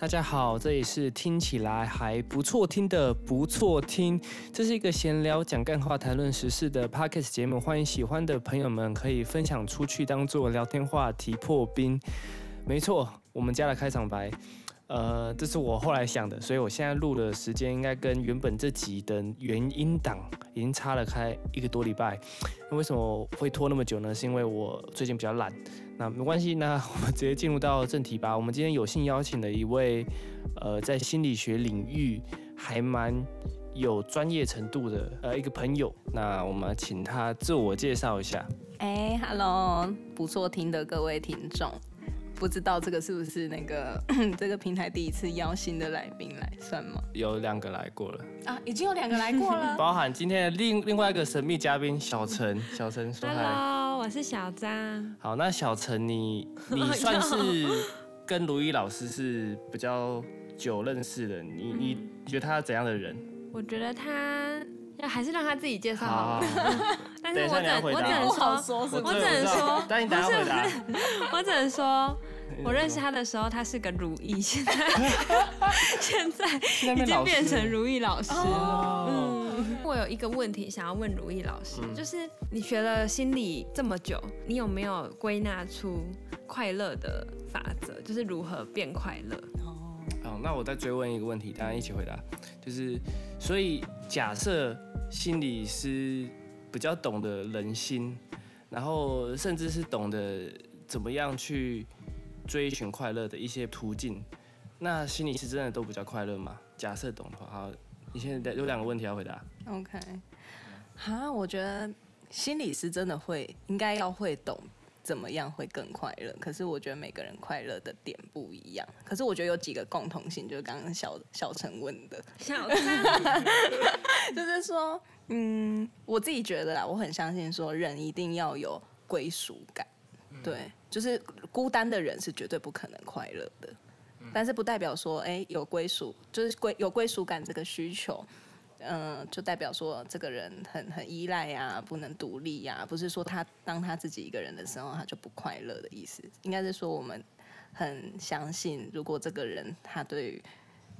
大家好，这里是听起来还不错听的不错听，这是一个闲聊讲干话、谈论时事的 podcast 节目，欢迎喜欢的朋友们可以分享出去当做聊天话题破冰。没错，我们家的开场白。呃，这是我后来想的，所以我现在录的时间应该跟原本这集的原音档已经差了开一个多礼拜。那为什么会拖那么久呢？是因为我最近比较懒。那没关系，那我们直接进入到正题吧。我们今天有幸邀请了一位，呃，在心理学领域还蛮有专业程度的呃一个朋友。那我们请他自我介绍一下。哎，Hello，不错听的各位听众。不知道这个是不是那个 这个平台第一次邀新的来宾来算吗？有两个来过了啊，已经有两个来过了，包含今天的另另外一个神秘嘉宾小陈。小陈说：“Hello，我是小张。”好，那小陈你 你算是跟卢毅老师是比较久认识的，你你觉得他怎样的人？我觉得他。要还是让他自己介绍好。但是我只我只能说，我只能说，但你等下回答。我只能说，我认识他的时候，他是个如意，现在现在已经变成如意老师了。嗯，我有一个问题想要问如意老师，就是你学了心理这么久，你有没有归纳出快乐的法则？就是如何变快乐？哦，那我再追问一个问题，大家一起回答，就是，所以假设心理师比较懂得人心，然后甚至是懂得怎么样去追寻快乐的一些途径，那心理师真的都比较快乐吗？假设懂的话，好，你现在有两个问题要回答。OK，哈，我觉得心理师真的会应该要会懂。怎么样会更快乐？可是我觉得每个人快乐的点不一样。可是我觉得有几个共同性，就是刚刚小小陈问的，小 就是说，嗯，我自己觉得啦，我很相信说，人一定要有归属感。对，就是孤单的人是绝对不可能快乐的。但是不代表说，哎，有归属就是归有归属感这个需求。嗯，就代表说这个人很很依赖呀，不能独立呀，不是说他当他自己一个人的时候他就不快乐的意思，应该是说我们很相信，如果这个人他对于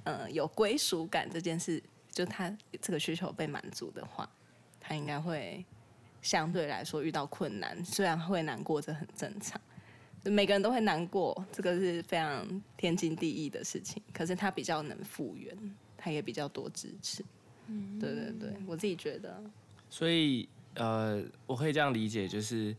嗯有归属感这件事，就他这个需求被满足的话，他应该会相对来说遇到困难，虽然会难过，这很正常，每个人都会难过，这个是非常天经地义的事情，可是他比较能复原，他也比较多支持。嗯对对对，我自己觉得。所以呃，我可以这样理解，就是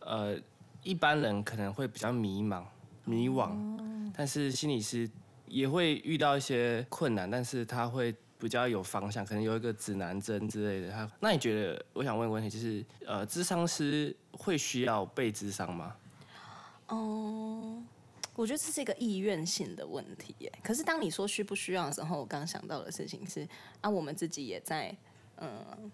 呃，一般人可能会比较迷茫、迷惘，但是心理师也会遇到一些困难，但是他会比较有方向，可能有一个指南针之类的。他那你觉得？我想问个问题，就是呃，智商师会需要被智商吗？哦。我觉得这是一个意愿性的问题耶。可是当你说需不需要的时候，我刚想到的事情是啊，我们自己也在嗯，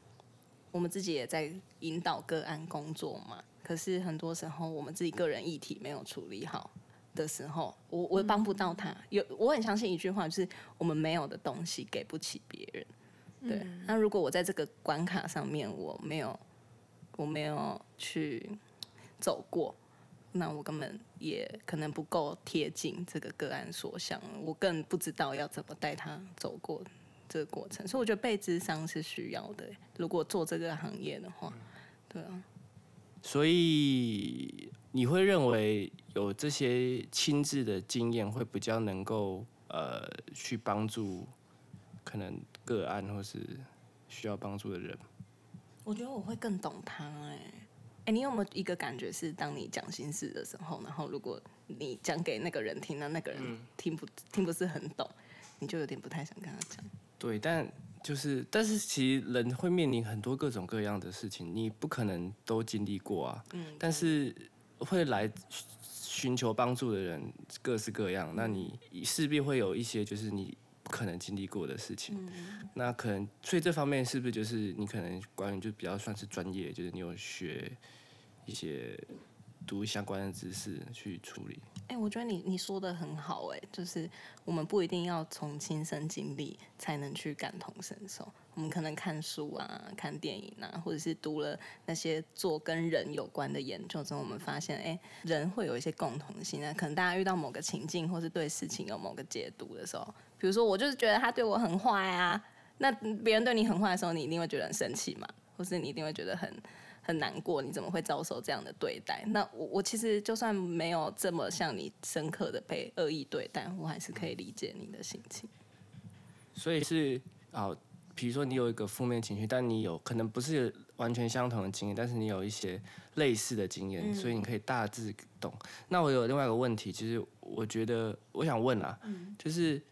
我们自己也在引导个案工作嘛。可是很多时候，我们自己个人议题没有处理好的时候，我我帮不到他。有我很相信一句话，就是我们没有的东西给不起别人。对。那如果我在这个关卡上面我没有我没有去走过。那我根本也可能不够贴近这个个案所想，我更不知道要怎么带他走过这个过程，所以我觉得被智商是需要的。如果做这个行业的话，对啊。所以你会认为有这些亲自的经验会比较能够呃去帮助可能个案或是需要帮助的人？我觉得我会更懂他哎。哎，你有没有一个感觉是，当你讲心事的时候，然后如果你讲给那个人听，那那个人听不听不是很懂，你就有点不太想跟他讲。对，但就是，但是其实人会面临很多各种各样的事情，你不可能都经历过啊。嗯。但是会来寻求帮助的人各式各样，那你势必会有一些就是你不可能经历过的事情。嗯。那可能，所以这方面是不是就是你可能关于就比较算是专业，就是你有学。一些读相关的知识去处理。哎，我觉得你你说的很好，哎，就是我们不一定要从亲身经历才能去感同身受，我们可能看书啊、看电影啊，或者是读了那些做跟人有关的研究之后，我们发现，哎，人会有一些共同性啊。可能大家遇到某个情境，或是对事情有某个解读的时候，比如说我就是觉得他对我很坏啊，那别人对你很坏的时候，你一定会觉得很生气嘛，或是你一定会觉得很很难过，你怎么会遭受这样的对待？那我我其实就算没有这么像你深刻的被恶意对待，我还是可以理解你的心情。所以是啊。比如说你有一个负面情绪，但你有可能不是完全相同的经验，但是你有一些类似的经验，所以你可以大致懂。那我有另外一个问题，其实我觉得我想问啊，就是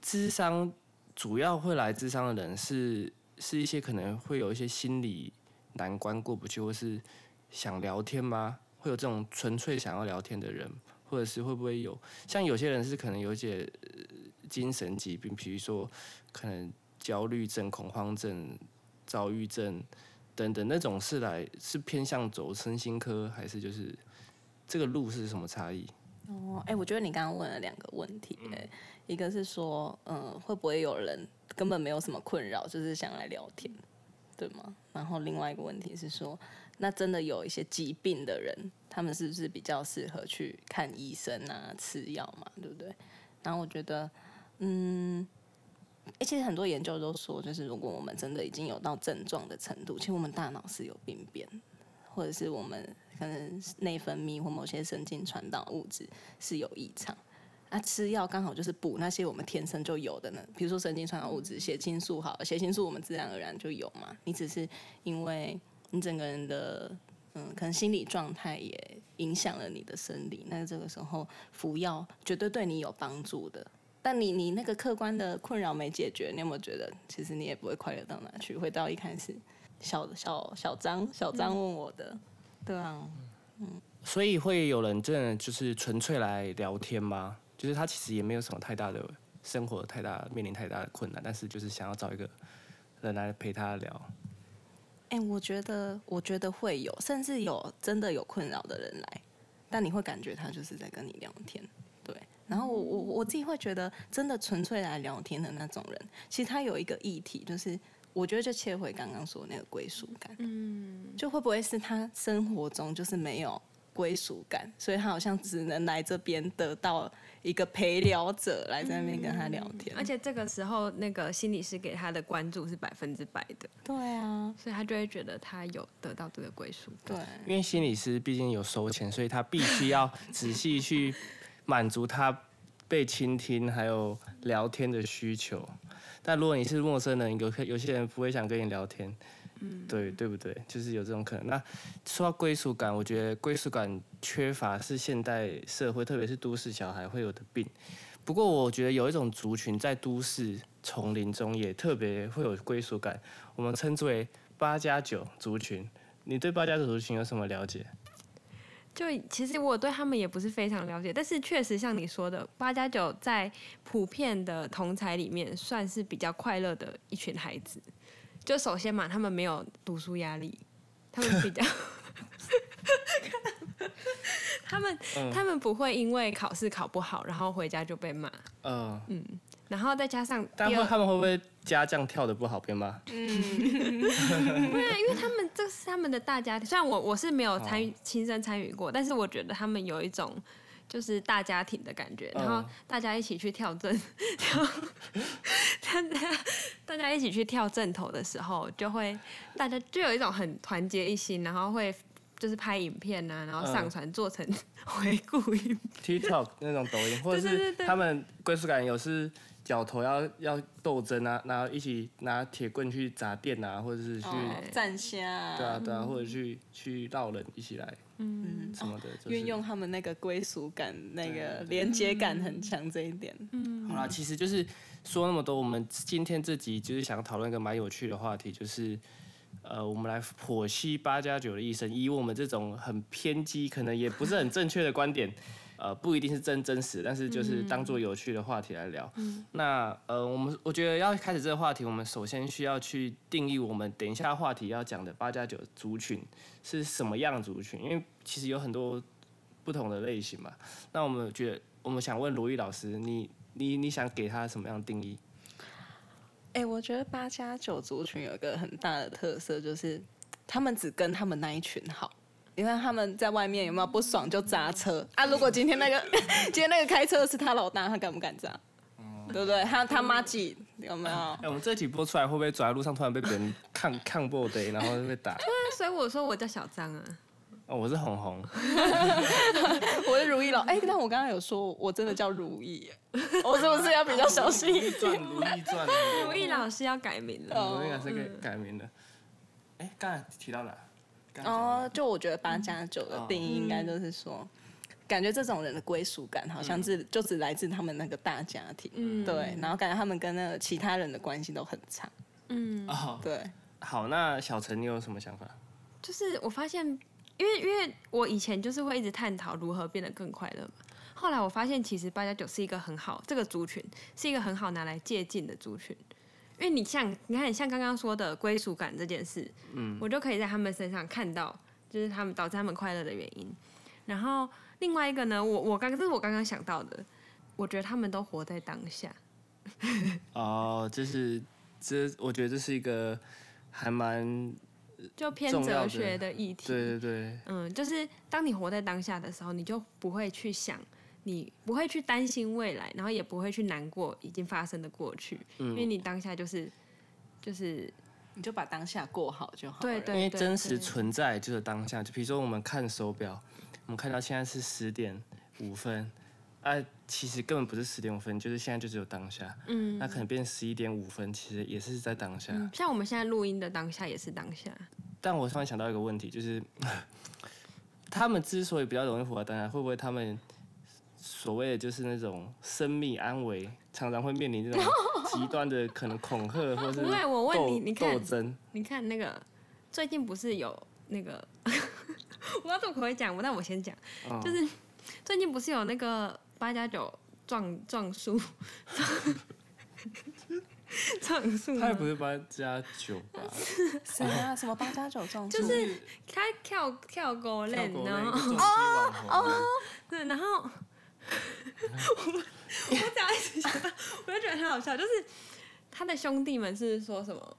智商主要会来智商的人是是一些可能会有一些心理难关过不去，或是想聊天吗？会有这种纯粹想要聊天的人，或者是会不会有像有些人是可能有一些精神疾病，比如说可能。焦虑症、恐慌症、躁郁症等等那种是来是偏向走身心科，还是就是这个路是什么差异？哦，哎，我觉得你刚刚问了两个问题，哎，一个是说，嗯，会不会有人根本没有什么困扰，就是想来聊天，对吗？然后另外一个问题是说，那真的有一些疾病的人，他们是不是比较适合去看医生啊、吃药嘛，对不对？然后我觉得，嗯。哎，其实很多研究都说，就是如果我们真的已经有到症状的程度，其实我们大脑是有病变，或者是我们可能内分泌或某些神经传导物质是有异常，啊，吃药刚好就是补那些我们天生就有的呢，比如说神经传导物质，血清素好，血清素我们自然而然就有嘛，你只是因为你整个人的嗯，可能心理状态也影响了你的生理，那这个时候服药绝对对你有帮助的。但你你那个客观的困扰没解决，你有没有觉得其实你也不会快乐到哪去？回到一开始，小小小张小张问我的，对啊，嗯，所以会有人真的就是纯粹来聊天吗？就是他其实也没有什么太大的生活太大面临太大的困难，但是就是想要找一个人来陪他聊。哎，我觉得我觉得会有，甚至有真的有困扰的人来，但你会感觉他就是在跟你聊天。对然后我我我自己会觉得，真的纯粹来聊天的那种人，其实他有一个议题，就是我觉得就切回刚刚说那个归属感，嗯，就会不会是他生活中就是没有归属感，所以他好像只能来这边得到一个陪聊者来在那边跟他聊天，而且这个时候那个心理师给他的关注是百分之百的，对啊，所以他就会觉得他有得到这个归属感，对，因为心理师毕竟有收钱，所以他必须要仔细去。满足他被倾听还有聊天的需求，但如果你是陌生人，有有些人不会想跟你聊天，嗯，对对不对？就是有这种可能。那说到归属感，我觉得归属感缺乏是现代社会，特别是都市小孩会有的病。不过我觉得有一种族群在都市丛林中也特别会有归属感，我们称之为八加九族群。你对八加九族群有什么了解？就其实我对他们也不是非常了解，但是确实像你说的，八加九在普遍的同才里面算是比较快乐的一群孩子。就首先嘛，他们没有读书压力，他们比较，他们他们不会因为考试考不好，然后回家就被骂。嗯嗯。然后再加上，但会他们会不会家将跳的不好，被骂？嗯，对啊，因为他们这是他们的大家庭。虽然我我是没有参与亲身参与过，但是我觉得他们有一种就是大家庭的感觉。然后大家一起去跳正，跳，大家大家一起去跳正头的时候，就会大家就有一种很团结一心，然后会就是拍影片啊，然后上传做成 回顾影 TikTok 那种抖音，或者是他们归属感有是。脚头要要斗争啊，然后一起拿铁棍去砸店啊，或者是去站虾，对啊对啊，或者去去闹人一起来，嗯。什么的，运用他们那个归属感、那个连接感很强这一点。嗯，好啦，其实就是说那么多，我们今天这集就是想讨论一个蛮有趣的话题，就是呃，我们来剖析八加九的一生，以我们这种很偏激，可能也不是很正确的观点。呃，不一定是真真实，但是就是当做有趣的话题来聊。那呃，我们我觉得要开始这个话题，我们首先需要去定义我们等一下话题要讲的八加九族群是什么样族群，因为其实有很多不同的类型嘛。那我们觉得，我们想问罗毅老师，你你你想给他什么样的定义？哎、我觉得八加九族群有一个很大的特色，就是他们只跟他们那一群好。你看他们在外面有没有不爽就砸车啊？如果今天那个 今天那个开车的是他老大，他敢不敢砸？对不对？他他妈几有没有？哎、我们这集播出来会不会走在路上突然被别人抗抗过的，然后就被打？对所以我说我叫小张啊。哦，我是红红，我是如意老哎、但我刚刚有说我真的叫如意耶，我是不是要比较小心一传点？如意转，如意老师要改名了。哦如意老师给改名了。哎、刚才提到哪？哦，就我觉得八加九的定义应该就是说，感觉这种人的归属感好像是就只来自他们那个大家庭，嗯。对，然后感觉他们跟那个其他人的关系都很差，嗯，哦，对，好，那小陈你有什么想法？就是我发现，因为因为我以前就是会一直探讨如何变得更快乐嘛。后来我发现，其实八加九是一个很好，这个族群是一个很好拿来借鉴的族群。因为你像你看，像刚刚说的归属感这件事，嗯我就可以在他们身上看到，就是他们导致他们快乐的原因。然后另外一个呢，我我刚这是我刚刚想到的，我觉得他们都活在当下。哦，这是这，我觉得这是一个还蛮就偏哲学的议题。对对对，嗯，就是当你活在当下的时候，你就不会去想，你不会去担心未来，然后也不会去难过已经发生的过去，因为嗯，你当下就是就是你就把当下过好就好了。对对因为真实存在就是当下，就比如说我们看手表，我们看到现在是十点五分，啊，其实根本不是十点五分，就是现在就只有当下，嗯。那可能变十一点五分，其实也是在当下。嗯，像我们现在录音的当下也是当下，但我突然想到一个问题，就是 他们之所以比较容易活在当下，会不会他们所谓的就是那种生命安危，常常会面临这种 极端的可能恐吓或是不会我问斗你你看斗争？你看那个最近不是有那个，我不知道这么可以讲，但我先讲，嗯就是最近不是有那个八加九撞撞树，撞树他也不是八加九吧？谁啊？什么八加九撞树？就是他跳跳狗跳链，狗那个然后哦哦，对，然后 我我只要一直想到，我就觉得很好笑，就是他的兄弟们是说什么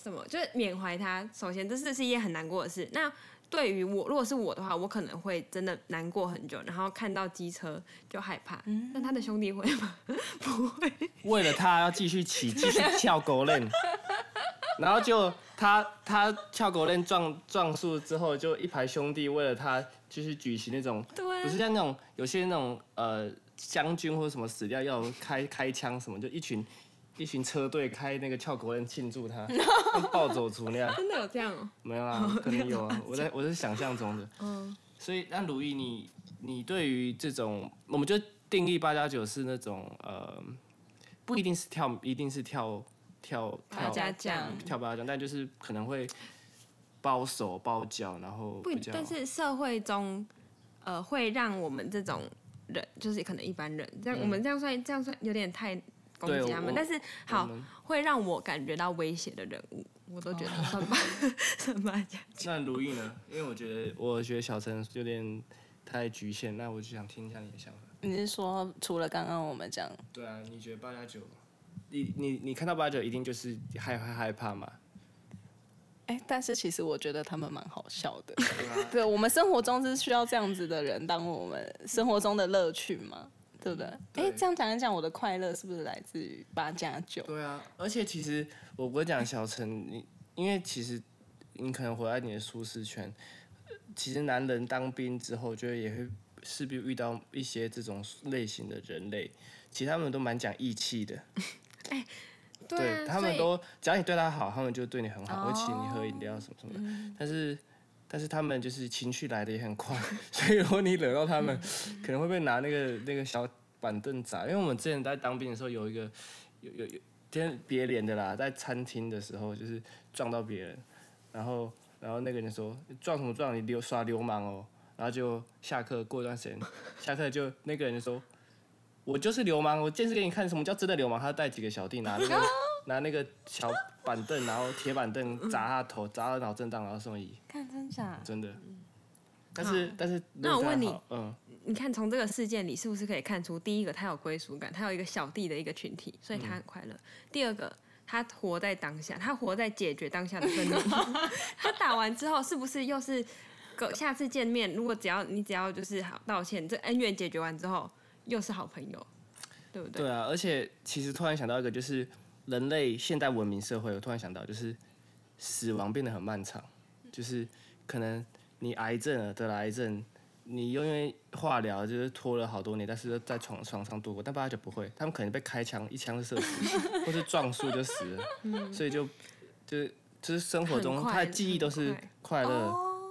什么，就是缅怀他。首先，这是是一件很难过的事。那对于我，如果是我的话，我可能会真的难过很久，然后看到机车就害怕。那他的兄弟会吗？不会。为了他要继续骑，继续跳狗链，然后就他他跳狗链撞撞树之后，就一排兄弟为了他继续举行那种，不是像那种有些那种呃将军或者什么死掉要开开枪什么，就一群一群车队开那个跳狗链庆祝他，跟暴走族那样，真的有这样哦、没有啊，可能有啊，我在我是想象中的。嗯，所以，那如意，你你对于这种，我们就定义八加九是那种呃，不一定是跳，一定是跳跳跳八跳加酱跳八加酱，但就是可能会包手包脚，然后不但是社会中，呃，会让我们这种人，就是可能一般人，这样、我们这样算这样算有点太攻击他们，但是好会让我感觉到威胁的人物，我都觉得算吧，算吧，那如意呢？因为我觉得我觉得小陈有点太局限，那我就想听一下你的想法。你是说除了刚刚我们讲，对啊，你觉得八加九，你你你看到八加九一定就是害害害怕嘛？哎、但是其实我觉得他们蛮好笑的。对啊对，我们生活中是需要这样子的人当我们生活中的乐趣嘛，对不对？哎、对这样讲一讲，我的快乐是不是来自于八加九？对啊，而且其实我不会讲小陈，你因为其实你可能活在你的舒适圈，呃其实男人当兵之后，就也会势必遇到一些这种类型的人类，其实他们都蛮讲义气的 对啊，他们都只要你对他好，他们就对你很好，哦会请你喝饮料什么什么的。但是，但是他们就是情绪来的也很快，所以如果你惹到他们，可能会被拿那个那个小板凳砸。因为我们之前在当兵的时候，有一个有有有天别脸的啦，在餐厅的时候就是撞到别人，然后然后那个人说撞什么撞，你流耍流氓哦。然后就下课过一段时间，下课就那个人就说。我就是流氓，我见识给你看什么叫真的流氓。他带几个小弟拿那个 拿那个小板凳，然后铁板凳砸他头，砸到脑震荡，然后送医，看真假？真的。但是但是，那我问你嗯，你看从这个事件里是不是可以看出，第一个他有归属感，他有一个小弟的一个群体，所以他很快乐。第二个，他活在当下，他活在解决当下的愤怒。他打完之后，是不是又是个下次见面？如果只要你只要就是好道歉，这恩怨解决完之后，又是好朋友，对不对？对啊，而且其实突然想到一个，就是人类现代文明社会，我突然想到就是死亡变得很漫长，就是可能你癌症了，得了癌症。你因为化疗就是拖了好多年，但是在床床上度过，但八加九不会，他们可能被开枪一枪射死，或是撞树就死了，所以就就是就是生活中他的记忆都是快乐，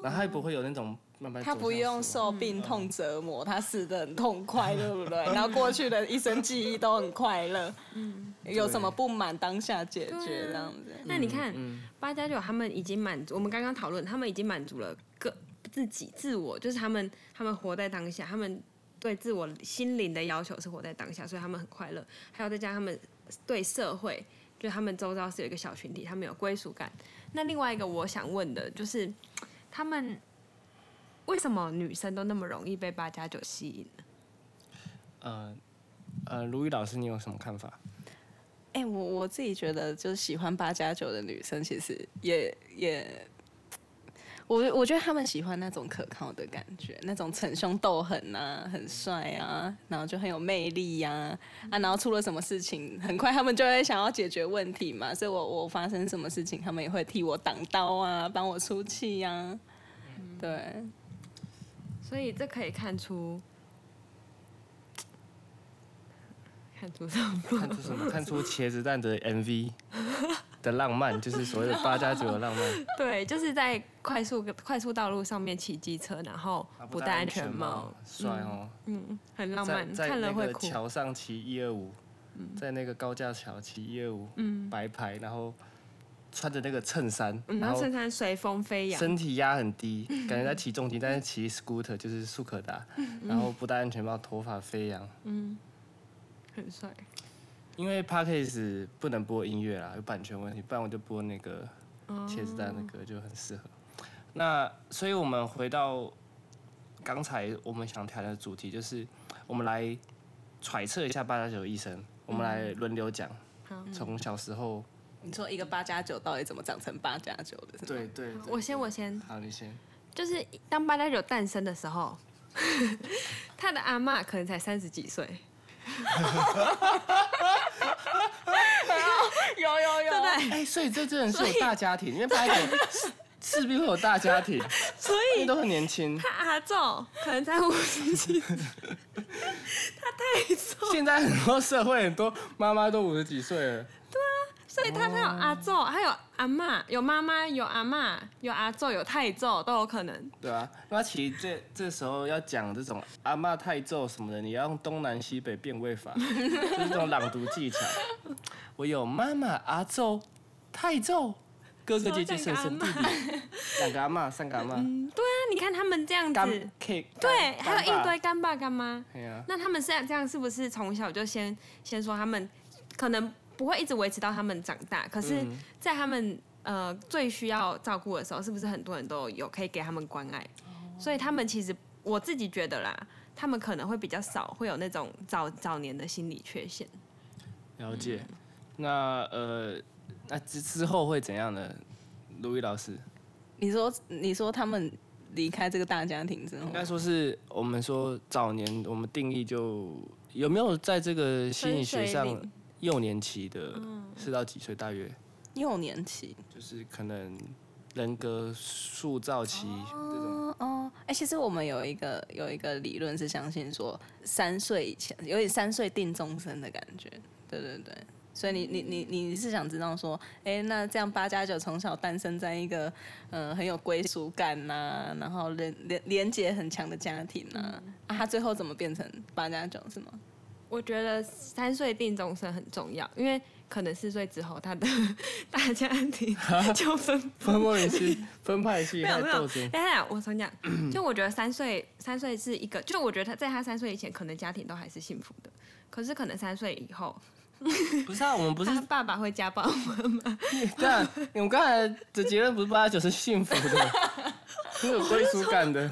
然后他也不会有那种慢慢他不用受病痛折磨，他死的很痛快，对不对？然后过去的一生记忆都很快乐，嗯，有什么不满当下解决这样子。那你看八加九他们已经满足，我们刚刚讨论，他们已经满足了各。自己自我就是他们，他们活在当下，他们对自我心灵的要求是活在当下，所以他们很快乐。还有再加上他们对社会，就他们周遭是有一个小群体，他们有归属感。那另外一个我想问的就是，他们为什么女生都那么容易被八加九吸引呢？呃呃，卢宇老师，你有什么看法？哎，我我自己觉得，就是喜欢八加九的女生，其实也也。我我觉得他们喜欢那种可靠的感觉，那种逞凶斗狠呐，很帅啊，然后就很有魅力呀，啊，然后出了什么事情，很快他们就会想要解决问题嘛，所以我我发生什么事情，他们也会替我挡刀啊，帮我出气呀，对，所以这可以看出，看出什么？看出什么？看出茄子蛋的 MV。的浪漫就是所谓的八加九的浪漫。对，就是在快速快速道路上面骑机车，然后不戴安全帽，帅哦。嗯，很浪漫，看了会哭。桥上骑一二五，在那个高架桥骑一二五，白牌，然后穿着那个衬衫，然后衬衫随风飞扬，身体压很低，感觉在骑重机，但是骑 scooter 就是速可达，然后不戴安全帽，头发飞扬，嗯，很帅。因为 p a r k a s 不能播音乐啦，有版权问题，不然我就播那个茄子蛋的歌就很适合。那所以我们回到刚才我们想谈的主题，就是我们来揣测一下八加九医生，我们来轮流讲。从小时候，你说一个八加九到底怎么长成八加九的？对对。我先，我先。好，你先。就是当八加九诞生的时候，他的阿妈可能才三十几岁。有有有，对不对？哎，所以这真的是有大家庭，因为拍的势必会有大家庭，所以都很年轻。他阿昼可能才五十几，他太瘦。现在很多社会很多妈妈都五十几岁了。所以他他有阿昼，还有阿妈，有妈妈，有阿妈，有阿昼，有太昼都有可能。对啊，那其实这这时候要讲这种阿妈太昼什么的，你要用东南西北变位法，就是这种朗读技巧。我有妈妈、阿昼、太昼、哥哥、姐姐、婶婶、弟弟，两个阿妈、三个阿妈。嗯，对啊，你看他们这样子，对，还有一堆干爸干妈。对啊。那他们这样这样是不是从小就先先说他们可能不会一直维持到他们长大？可是，在他们呃最需要照顾的时候，是不是很多人都有可以给他们关爱？所以他们其实我自己觉得啦，他们可能会比较少会有那种早早年的心理缺陷。了解。那呃，那之之后会怎样呢？卢毅老师，你说你说他们离开这个大家庭之后，应该说是我们说早年我们定义就有没有在这个心理学上幼年期的，四到几岁大约？幼年期就是可能人格塑造期这种哦。哎，其实我们有一个有一个理论是相信说三岁以前有点三岁定终身的感觉，对对对。所以你你你你是想知道说，哎，那这样八加九从小诞生在一个，嗯，很有归属感呐，然后连连连结很强的家庭呐，啊，他最后怎么变成八加九是吗？我觉得三岁定终身很重要，因为可能四岁之后他的 大家庭 就分 分不清分派系，没有没有。等下我重讲，就我觉得三岁三岁是一个，就我觉得他在他三岁以前，可能家庭都还是幸福的，可是可能三岁以后。不是啊，我们不是爸爸会家暴妈妈。对啊，我们刚才的结论不是八九是幸福的，很有归属感的。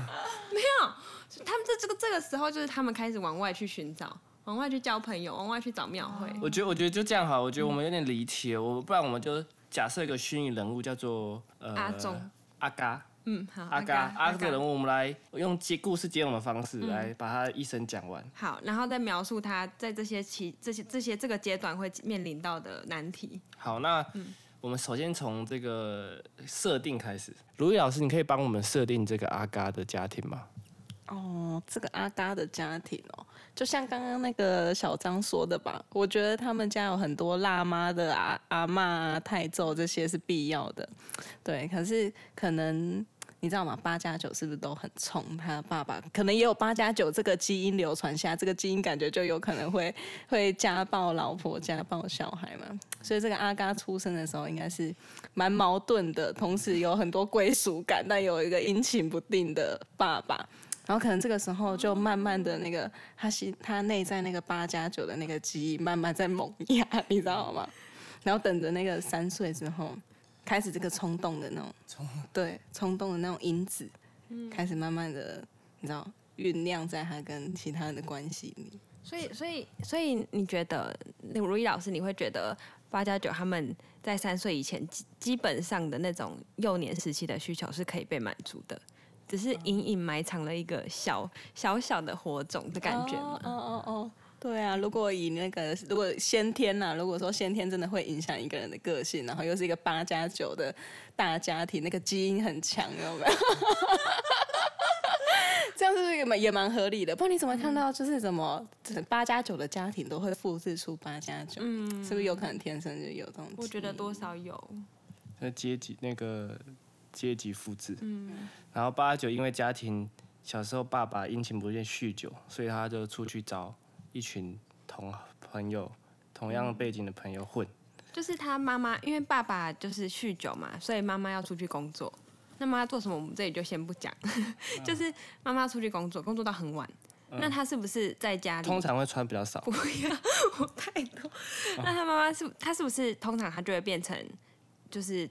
没有，他们这这个这个时候就是他们开始往外去寻找，然往外去交朋友，往外去找庙会。我觉得我觉得就这样好，我觉得我们有点离题了，我不然我们就假设一个虚拟人物叫做呃阿忠阿嘎嗯，好，阿嘎阿这个人物。物，我们来用接故事接龙的方式来把他一生讲完。好，然后再描述他在这些期、这些、这些这个阶段会面临到的难题。好，那我们首先从这个设定开始。卢毅老师，你可以帮我们设定这个阿嘎的家庭吗？哦，这个阿嘎的家庭哦，就像刚刚那个小张说的吧，我觉得他们家有很多辣妈的阿阿嬷啊、太揍这些是必要的，对。可是可能你知道吗？八加九是不是都很冲？他爸爸可能也有八加九这个基因流传下，这个基因感觉就有可能会会家暴老婆、家暴小孩嘛。所以这个阿嘎出生的时候应该是蛮矛盾的，同时有很多归属感，但有一个阴晴不定的爸爸。然后可能这个时候就慢慢的那个他心他内在那个八加九的那个记忆慢慢在萌芽，你知道吗？然后等着那个三岁之后，开始这个冲动的那种，对冲动的那种因子，开始慢慢的你知道酝酿在他跟其他人的关系里。所以，所以，所以，你觉得，那如意老师，你会觉得八加九他们在三岁以前基基本上的那种幼年时期的需求是可以被满足的，只是隐隐埋藏了一个小小小的火种的感觉哦吗？哦哦，对啊，如果以那个如果先天呐、如果说先天真的会影响一个人的个性，然后又是一个八加九的大家庭，那个基因很强，有没有？这样是不是也蛮也蛮合理的？不然你怎么看到就是怎么八加九的家庭都会复制出八加九？嗯是不是有可能天生就有这种？我觉得多。少有，那阶级那个阶级复制。嗯，然后八九因为家庭小时候爸爸阴晴不定酗酒，所以他就出去找一群同朋友同样背景的朋友混。就是他妈妈，因为爸爸就是酗酒嘛，所以妈妈要出去工作。那妈妈做什么，我们这里就先不讲。就是妈妈出去工作，工作到很晚。那他是不是在家里？通常会穿比较少，不要，我太多。那他妈妈是，他是不是通常他就会变成，就是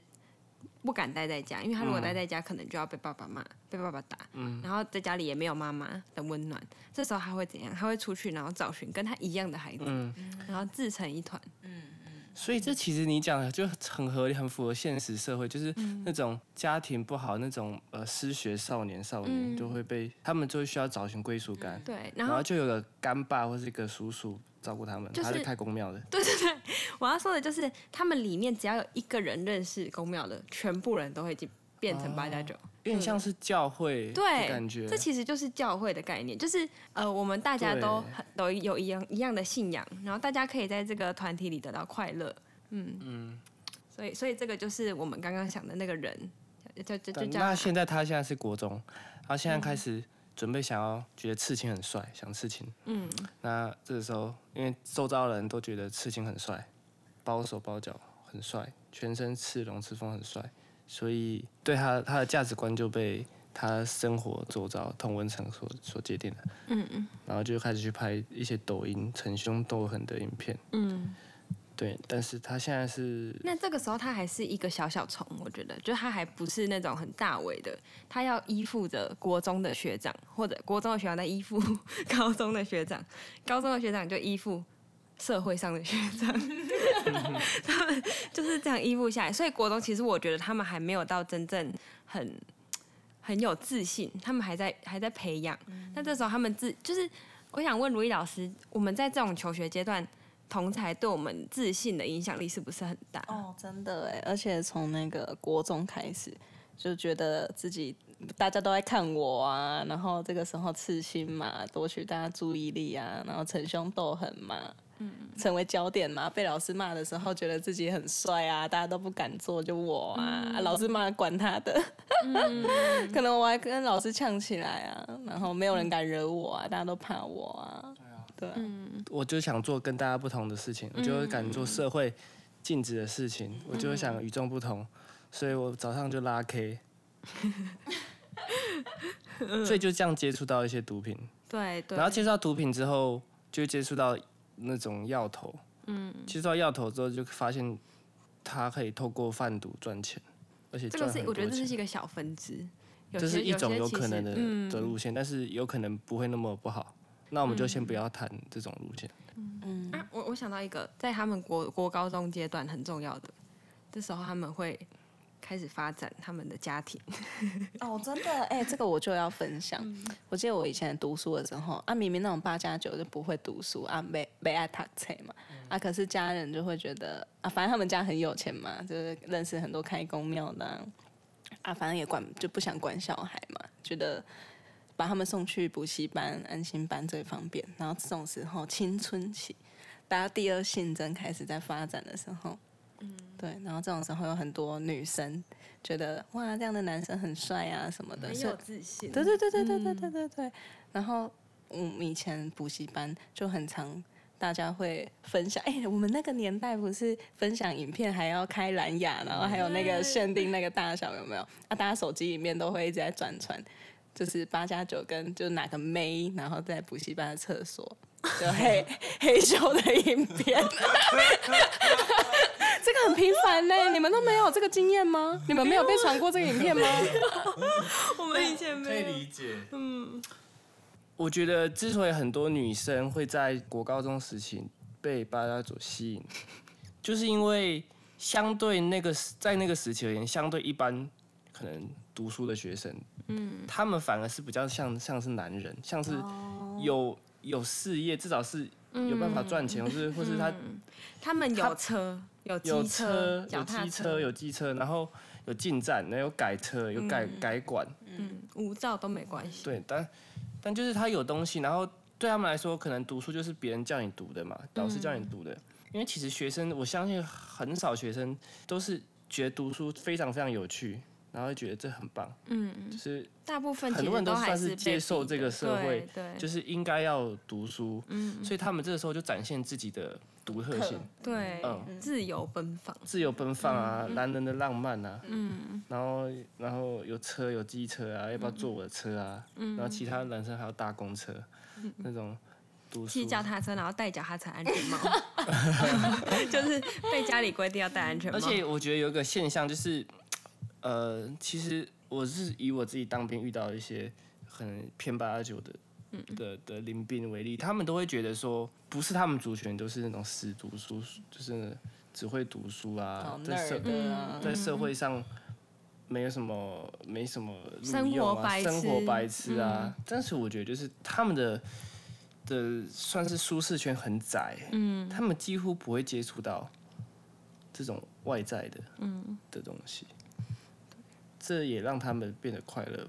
不敢待在家，因为他如果待在家，可能就要被爸爸骂，被爸爸打。然后在家里也没有妈妈的温暖，这时候他会怎样？他会出去，然后找寻跟他一样的孩子，然后自成一团。所以这其实你讲的就很合理，很符合现实社会，就是那种家庭不好、那种呃失学少年少女嗯就会被他们就需要找寻归属感，对，然后然后就有个干爸或是一个叔叔照顾他们，就是他是开公庙的，对对对我要说的就是，他们里面只要有一个人认识公庙的，全部人都会进变成八加九。有点像是教会的对，感觉。这其实就是教会的概念，就是呃，我们大家都很都有一样一样的信仰，然后大家可以在这个团体里得到快乐。嗯嗯，所以所以这个就是我们刚刚想的那个人，就就就那现在他现在是国中，他现在开始准备想要觉得刺青很帅，想刺青。嗯，那这个时候，因为周遭的人都觉得刺青很帅，包手包脚很帅，全身刺龙刺凤很帅，所以对他他的价值观就被他生活周遭同文层所所界定了。嗯嗯然后就开始去拍一些抖音逞凶斗狠的影片。嗯。对，但是他现在是那这个时候他还是一个小小虫，我觉得，就他还不是那种很大尾的，他要依附着国中的学长，或者国中的学长在依附 高中的学长，高中的学长就依附社会上的学长，他们就是这样依附下来。所以国中其实我觉得他们还没有到真正很很有自信，他们还在还在培养。那这时候他们自就是，我想问如意老师，我们在这种求学阶段。同才对我们自信的影响力是不是很大？哦，真的哎，而且从那个国中开始，就觉得自己大家都在看我啊，然后这个时候刺青嘛，夺取大家注意力啊，然后逞凶斗狠嘛，嗯，成为焦点嘛，被老师骂的时候，觉得自己很帅啊，大家都不敢做，就我啊，老师骂管他的，可能我还跟老师呛起来啊，然后没有人敢惹我啊，大家都怕我啊，对啊，我就想做跟大家不同的事情，我就会敢做社会禁止的事情，我就会想与众不同，所以我早上就拉 K，所以就这样接触到一些毒品，对对，然后接触到毒品之后，就接触到那种药头，嗯，接触到药头之后，就发现他可以透过贩毒赚钱，而且这个是赚我觉得这是。一个小分支，有这是一种有可能的嗯。的路线，但是有可能不会那么不好。那我们就先不要谈这种路线。嗯，啊，我我想到一个，在他们国国高中阶段很重要的，这时候他们会开始发展他们的家庭。哦，真的，哎、这个我就要分享。我记得我以前读书的时候，啊，明明那种八加九就不会读书啊，没没爱读册嘛，啊，可是家人就会觉得啊，反正他们家很有钱嘛，就是认识很多开公庙的啊，啊反正也管就不想管小孩嘛，觉得把他们送去补习班、安心班最方便。然后这种时候，青春期，大家第二性征开始在发展的时候，嗯对，然后这种时候有很多女生觉得哇，这样的男生很帅啊什么的，很有自信对对对对对对对对对。然后我们以前补习班就很常，大家会分享，哎、我们那个年代不是分享影片还要开蓝牙，然后还有那个限定那个大小有没有？啊，大家手机里面都会一直在转传，就是八加九跟就哪个妹，然后在补习班的厕所。就黑 黑修的影片，这个很频繁呢，你们都没有这个经验吗？你们没有被传过这个影片吗？我们以前没有。理解。嗯，我觉得之所以很多女生会在国高中时期被八加九吸引，就是因为相对那个时在那个时期而言，相对一般可能读书的学生，嗯，他们反而是比较像像是男人，像是有有事业，至少是有办法赚钱，或是或是他他们有车，有有机车、有机车、有机车，然后有进站，然后有改车、有改改管，嗯，无照都没关系。对，但但就是他有东西，然后对他们来说，可能读书就是别人叫你读的嘛，老师叫你读的。因为其实学生，我相信很少学生都是觉得读书非常非常有趣，然后会觉得这很棒，嗯，就是大部分很多人都算是接受这个社会对，就是应该要读书，嗯所以他们这个时候就展现自己的独特性，对嗯。自由奔放。自由奔放啊，男人的浪漫啊，嗯。然后然后有车有机车啊，要不要坐我的车啊？然后其他男生还要搭公车，那种读书骑脚踏车，然后戴脚踏车安全帽，就是被家里规定要戴安全帽。而且我觉得有一个现象就是，呃，其实我是以我自己当兵遇到一些很偏八加九的。的的临兵为例，他们都会觉得说，不是他们族群都是那种死读书，就是只会读书啊好，在社在社会上没有什么没什么路生活白生活痴白痴啊。但是我觉得就是他们的的算是舒适圈很窄，嗯，他们几乎不会接触到这种外在的，嗯的东西，这也让他们变得快乐。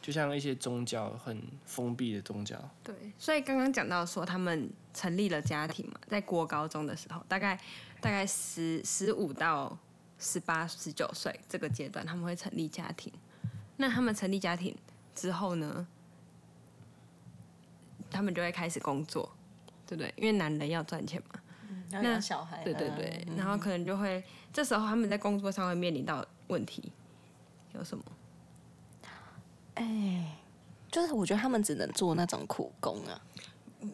就像一些宗教很封闭的宗教，对，所以刚刚讲到说他们成立了家庭嘛，在国高中的时候，大概大概十十五到十八、十九岁这个阶段，他们会成立家庭。那他们成立家庭之后呢，他们就会开始工作，对不对？因为男人要赚钱嘛。要养小孩，对对对，然后可能就会这时候他们在工作上会面临到问题，有什么？哎，就是我觉得他们只能做那种苦工啊。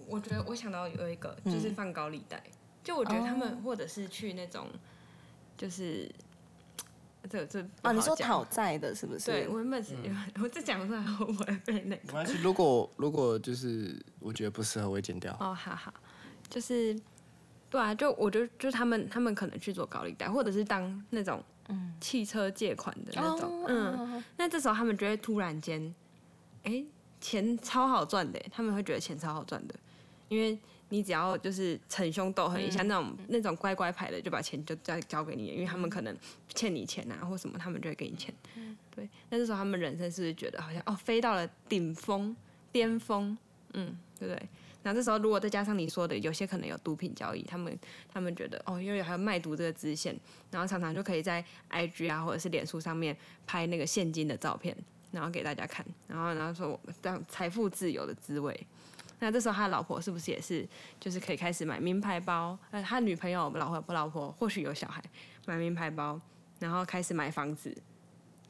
我觉得我想到有一个就是放高利贷，就我觉得他们或者是去那种就是这这啊，你说讨债的是不是？对，我原本是我这讲出来会不会被那个没关系。如果如果就是我觉得不适合，我会剪掉。哦，好好，就是对啊，就我觉得就他们他们可能去做高利贷，或者是当那种汽车借款的那种，哦嗯，那这时候他们就会突然间，哎、钱超好赚的，他们会觉得钱超好赚的，因为你只要就是逞凶斗狠一下，那种那种乖乖牌的就把钱就交交给你，因为他们可能欠你钱啊或什么，他们就会给你钱。对，那这时候他们人生是不是觉得好像哦飞到了顶峰巅峰？嗯，对不对？那这时候如果再加上你说的，有些可能有毒品交易，他们他们觉得哦，因为还有卖毒这个支线，然后常常就可以在 IG 啊或者是脸书上面拍那个现金的照片，然后给大家看，然后然后说我让财富自由的滋味。那这时候他老婆是不是也是就是可以开始买名牌包？呃，他女朋友老婆不老婆或许有小孩，买名牌包，然后开始买房子，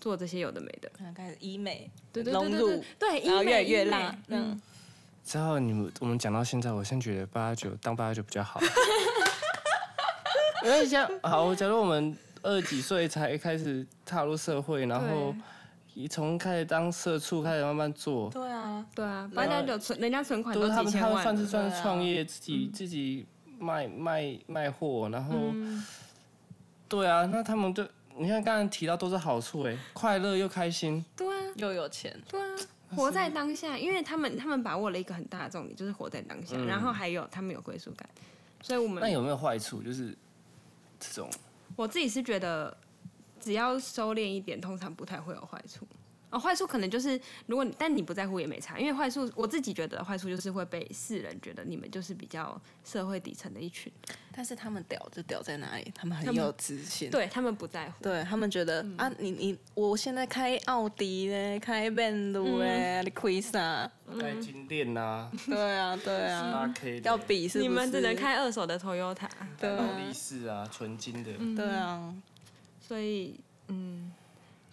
做这些有的没的。开始医美，对对融对对对，对，然后医美越来越医美辣，嗯嗯，之后你们我们讲到现在，我现在觉得八加九当八加九比较好。因为像好，假如我们二十几岁才开始踏入社会，然后一从开始当社畜开始慢慢做，对啊，对啊，八加九存人家存款都都是他们他们几千万，算是算是创业，自己自己卖卖卖货，然后对啊，那他们就你看刚才提到都是好处哎，快乐又开心，对啊，又有钱，对啊，活在当下，因为他们他们把握了一个很大的重点，就是活在当下，嗯然后还有他们有归属感，所以我们那有没有坏处？就是这种我自己是觉得，只要收敛一点，通常不太会有坏处。哦，坏处可能就是，如果你但你不在乎也没差，因为坏处我自己觉得坏处就是会被世人觉得你们就是比较社会底层的一群，但是他们屌就屌在哪里？他们很有自信，对他们不在乎。对他们觉得、啊，你你我现在开奥迪嘞，开 b 路嘞，你亏啥？开金店呐，对啊，对八啊，K 要比是是？你们只能开二手的 Toyota，对啊劳力士啊，纯金的，对啊，所以嗯，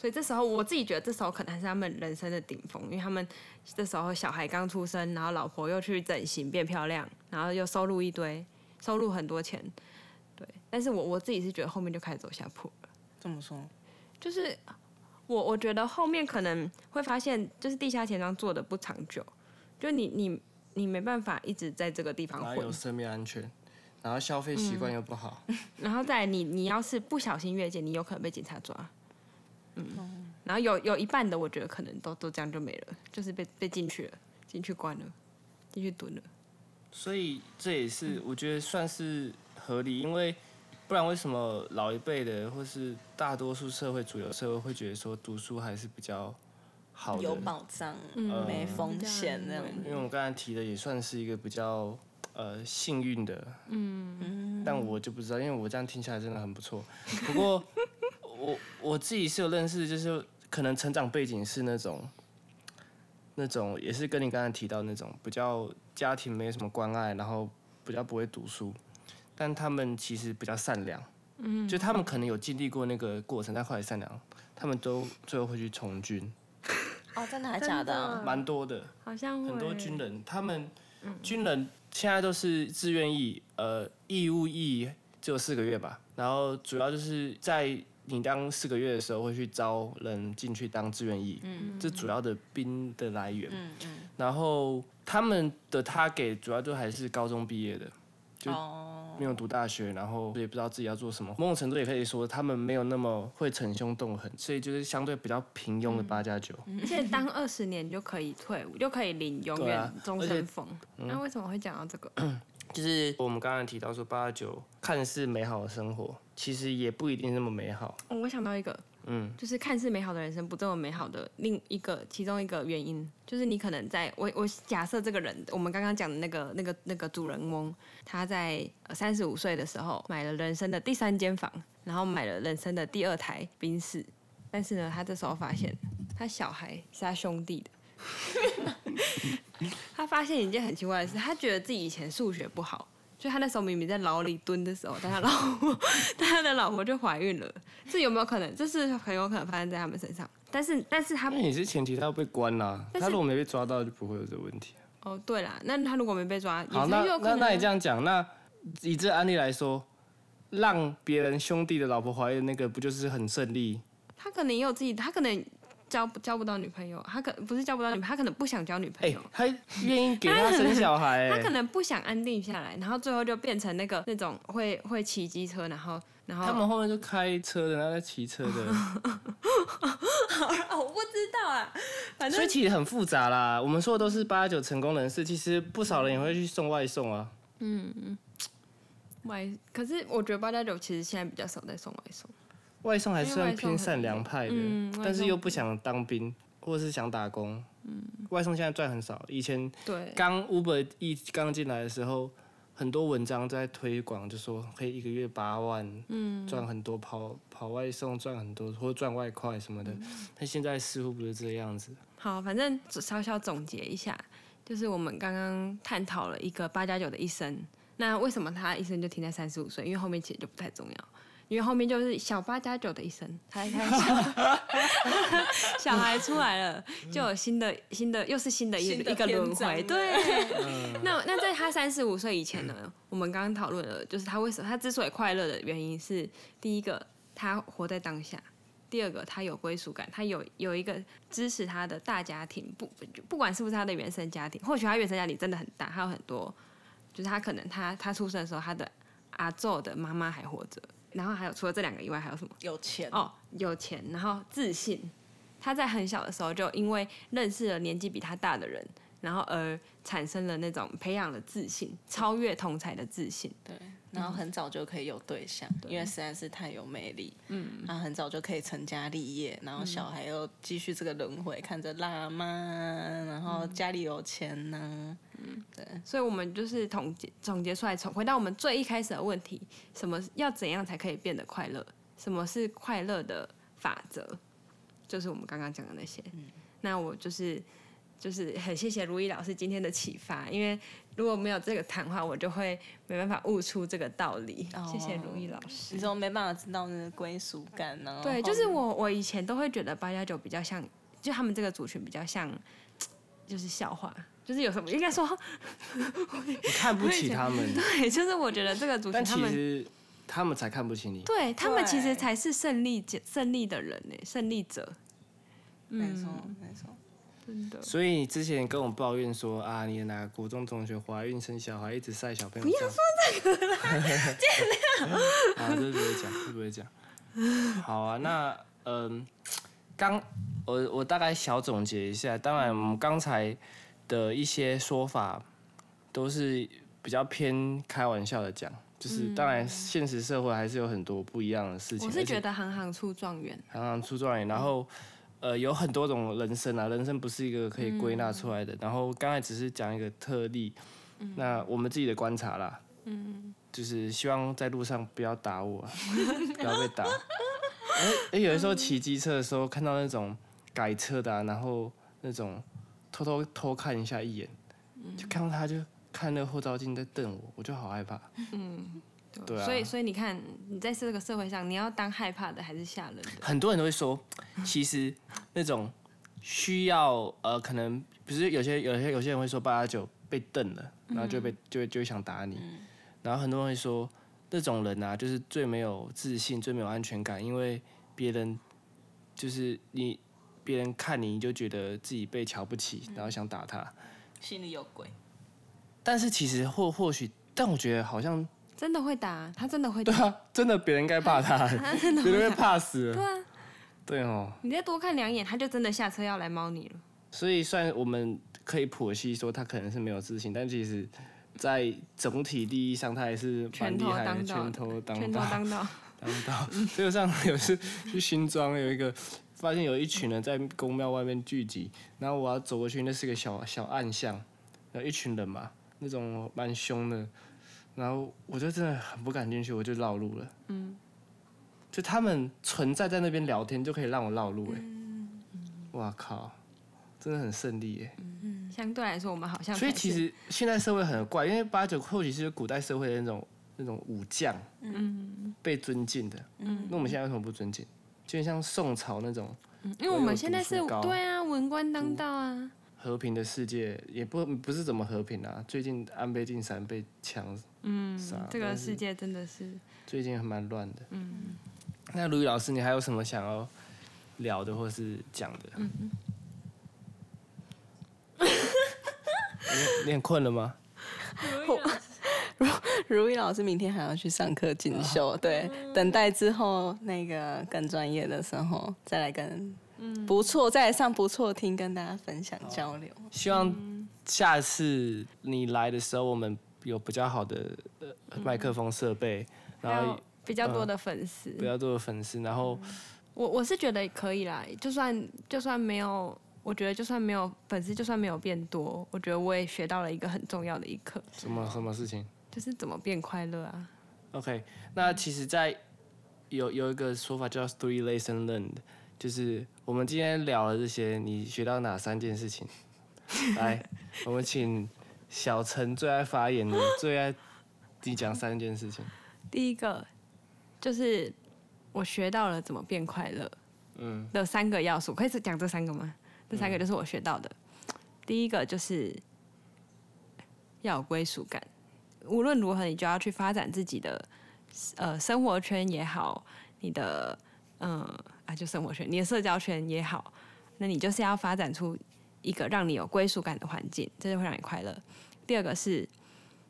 所以这时候我自己觉得这时候可能还是他们人生的顶峰，因为他们这时候小孩刚出生，然后老婆又去整形变漂亮，然后又收入一堆，收入很多钱，对。但是我我自己是觉得后面就开始走下坡了，这么说，就是我我觉得后面可能会发现，就是地下钱庄做的不长久，就你你你没办法一直在这个地方混有，生命安全，然后消费习惯又不好，然后再你你要是不小心越界，你有可能被警察抓。嗯，然后有有一半的，我觉得可能都都这样就没了，就是被被进去了，进去关了，进去蹲了。所以这也是我觉得算是合理，因为不然为什么老一辈的或是大多数社会主流社会会觉得说读书还是比较好的？有保障，嗯。没风险那样嗯因为我们刚才提的也算是一个比较呃幸运的，嗯，但我就不知道，因为我这样听起来真的很不错。不过我我自己是有认识，就是可能成长背景是那种那种也是跟你刚才提到那种比较家庭没什么关爱，然后比较不会读书，但他们其实比较善良。嗯，就他们可能有经历过那个过程，但后来善良，他们都最后会去从军，哦，真的还假的啊？蛮多的。好像很多军人，他们军人现在都是自愿役，呃，义务役只有四个月吧。然后主要就是在你当四个月的时候，会去招人进去当志愿役，嗯，这主要的兵的来源。嗯嗯，然后他们的他给主要就还是高中毕业的，就哦，没有读大学，然后也不知道自己要做什么。某种程度也可以说，他们没有那么会逞凶斗狠，所以就是相对比较平庸的八加九。而且当二十年就可以退伍，就可以领永远终身俸。那为什么会讲到这个？就是我们刚刚提到说八九看似美好的生活，其实也不一定那么美好。哦我想到一个，嗯，就是看似美好的人生不这么美好的另一个其中一个原因，就是你可能在我我假设这个人，我们刚刚讲的那个那个那个主人翁，他在三十五岁的时候买了人生的第三间房，然后买了人生的第二台宾士，但是呢，他这时候发现他小孩是他兄弟的。他发现一件很奇怪的事，他觉得自己以前数学不好，所以他那时候明明在牢里蹲的时候，但他老婆，但他的老婆就怀孕了。这有没有可能？这是很有可能发生在他们身上。但是，但是他那也是前提他要被关啦、他如果没被抓到，就不会有这个问题。哦，对啦，那他如果没被抓，也好，那。那那你这样讲，那以这案例来说，让别人兄弟的老婆怀孕那个，不就是很胜利？他可能也有自己，他可能交不交不到女朋友，他可不是交不到女朋友，他可能不想交女朋哎、友。他愿意 给他生小孩、哎，他可能不想安定下来，然后最后就变成那个那种会会骑机车，然后然后他们后面就开车的，然后在骑车的，哦，我不知道啊，反正所以其实很复杂啦。我们说的都是八九成功人士，其实不少人也会去送外送啊。嗯嗯外，可是我觉得八加九其实现在比较少在送外送。外送还算偏善良派的，嗯但是又不想当兵，或者是想打工。外送现在赚很少，以前对，刚 Uber 一刚进来的时候，很多文章在推广，就说可以一个月八万，嗯，赚很多，跑跑外送赚很多，或者赚外快什么的。嗯但现在似乎不是这个样子。好，反正稍稍总结一下，就是我们刚刚探讨了一个八加九的一生。那为什么他一生就停在三十五岁？因为后面其实就不太重要，因为后面就是小八加九的一生，他他小 小孩出来了，就有新的新的又是新的一新的一个轮回。对，那那在他三十五岁以前呢，我们刚刚讨论了，就是他为什么他之所以快乐的原因是，第一个他活在当下。第二个他有归属感，他有有一个支持他的大家庭，不不管是不是他的原生家庭，或许他原生家庭真的很大，还有很多，就是他可能他他出生的时候，他的阿昼的妈妈还活着，然后还有除了这两个以外，还有什么？有钱哦，有钱，然后自信。他在很小的时候就因为认识了年纪比他大的人，然后而产生了那种培养了自信，超越同才的自信。对，然后很早就可以有对象，因为实在是太有魅力。嗯，然后很早就可以成家立业，然后小孩又继续这个轮回，看着辣妈，然后家里有钱呢。嗯，对。所以我们就是总结总结出来，从回到我们最一开始的问题：什么要怎样才可以变得快乐？什么是快乐的法则？就是我们刚刚讲的那些，嗯那我就是就是很谢谢如意老师今天的启发，因为如果没有这个谈话，我就会没办法悟出这个道理。谢谢如意老师，你说没办法知道那个归属感呢？对，就是我我以前都会觉得八加九比较像，就他们这个族群比较像，就是笑话，就是有什么应该说你看不起他们，对，就是我觉得这个族群他们。他们才看不起你，对他们其实才是胜利者、胜利的人呢，胜利者。没错，没错，真的。所以之前跟我抱怨说啊，你哪个国中同学怀孕生小孩，一直晒小朋友。不要说这个了，见谅。啊，会不会讲？这不会讲？好啊，那嗯，刚我我大概小总结一下，当然我们刚才的一些说法都是比较偏开玩笑的讲。就是当然，现实社会还是有很多不一样的事情。我是觉得行行出状元，行行出状元。然后，呃，有很多种人生啊，人生不是一个可以归纳出来的。然后刚才只是讲一个特例，那我们自己的观察啦，嗯，就是希望在路上不要打我，不要被打。哎哎，有的时候骑机车的时候看到那种改车的，然后那种偷偷偷看一下一眼，就看到他就。看那个后照镜在瞪我，我就好害怕。嗯，对啊。所以，所以你看，你在这个社会上，你要当害怕的还是吓人的？很多人都会说，其实那种需要呃，可能不是有些有些有些人会说八加九被瞪了，然后就被就就想打你。然后很多人会说，那种人啊，就是最没有自信、最没有安全感，因为别人就是你，别人看你就觉得自己被瞧不起，然后想打他，心里有鬼。但是其实或或许，但我觉得好像真的会打，他真的会打。对啊，真的别人该怕他，别人会怕死。对啊，对哦。你再多看两眼，他就真的下车要来猫你了。所以，虽然我们可以剖析说他可能是没有自信，但其实，在总体利益上，他还是蛮厉害的，拳头当道，拳头当道，当道。就像有次去新庄，有一个发现有一群人在公庙外面聚集，然后我要走过去，那是个小小暗巷，有一群人嘛。那种蛮凶的，然后我就真的很不敢进去，我就绕路了。嗯，就他们存在在那边聊天，就可以让我绕路哎。嗯哇靠，真的很胜利哎。嗯相对来说，我们好像所以其实现在社会很怪，因为八九或许是古代社会的那种那种武将，嗯，被尊敬的。嗯，那我们现在为什么不尊敬？就像宋朝那种，因为我们现在是对啊，文官当道啊。和平的世界也不不是怎么和平啊！最近安倍晋三被枪杀，这个世界真的是最近还蛮乱的。嗯，那卢宇老师，你还有什么想要聊的或是讲的？嗯你很困了吗？如如意老师明天还要去上课进修，对，等待之后那个更专业的时候再来跟。不错，再上不错听，跟大家分享交流。希望下次你来的时候，我们有比较好的麦克风设备，然后比较多的粉丝，比较多的粉丝。然后我我是觉得可以啦，就算就算没有，我觉得就算没有粉丝，就算没有变多，我觉得我也学到了一个很重要的一课。什么什么事情？就是怎么变快乐啊。OK，那其实，在有有一个说法叫 three lesson learned。就是我们今天聊了这些，你学到哪三件事情？来，我们请小陈最爱发言的，最爱你讲三件事情。第一个就是我学到了怎么变快乐，嗯，的三个要素，可以讲这三个吗？这三个就是我学到的。第一个就是要有归属感，无论如何你就要去发展自己的呃生活圈也好，你的嗯。啊，就生活圈，你的社交圈也好，那你就是要发展出一个让你有归属感的环境，这就会让你快乐。第二个是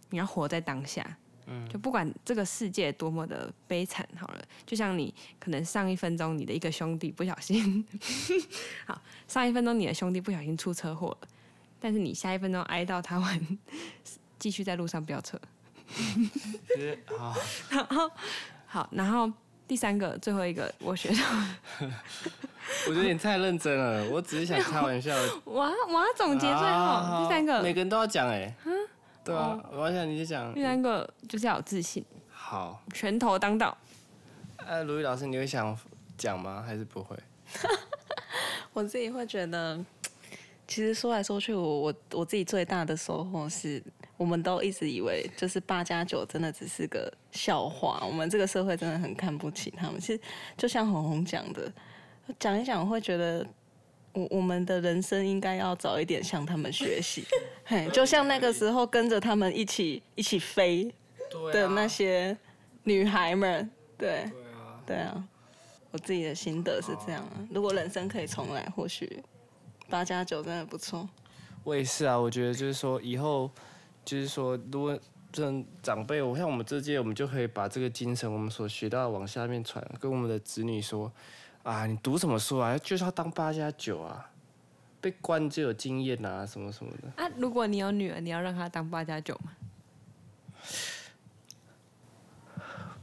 你要活在当下，嗯，就不管这个世界多么的悲惨，好了，就像你可能上一分钟你的一个兄弟不小心，好，上一分钟你的兄弟不小心出车祸了，但是你下一分钟挨到他完，继续在路上飙车。好，然后好，然后第三个最后一个我学到，我觉得你太认真了，我只是想开玩笑。我要我要总结最后第三个，每个人都要讲哎，对啊，我想你就讲第三个就是要有自信，好，拳头当道。呃，卢毅老师，你会想讲吗？还是不会？我自己会觉得，其实说来说去，我我我自己最大的收获是。我们都一直以为，就是八加九真的只是个笑话。我们这个社会真的很看不起他们。其实，就像红红讲的，讲一讲会觉得，我我们的人生应该要早一点向他们学习。嘿，就像那个时候跟着他们一起一起飞的那些女孩们。对，对啊，我自己的心得是这样啊。如果人生可以重来，或许八加九真的不错。我也是啊，我觉得就是说以后。就是说，如果这长辈，我像我们这届，我们就可以把这个精神，我们所学到往下面传，跟我们的子女说，啊，你读什么书啊？就是要当八加九啊，被关就有经验啊，什么什么的。啊，如果你有女儿，你要让她当八加九吗？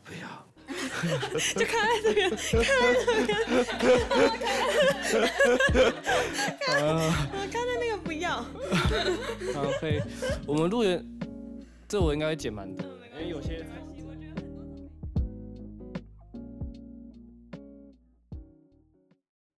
不要。就看在这边，看在这边，看在那个不要。好，可以。我们录的，这我应该会剪蛮多的，因为有些。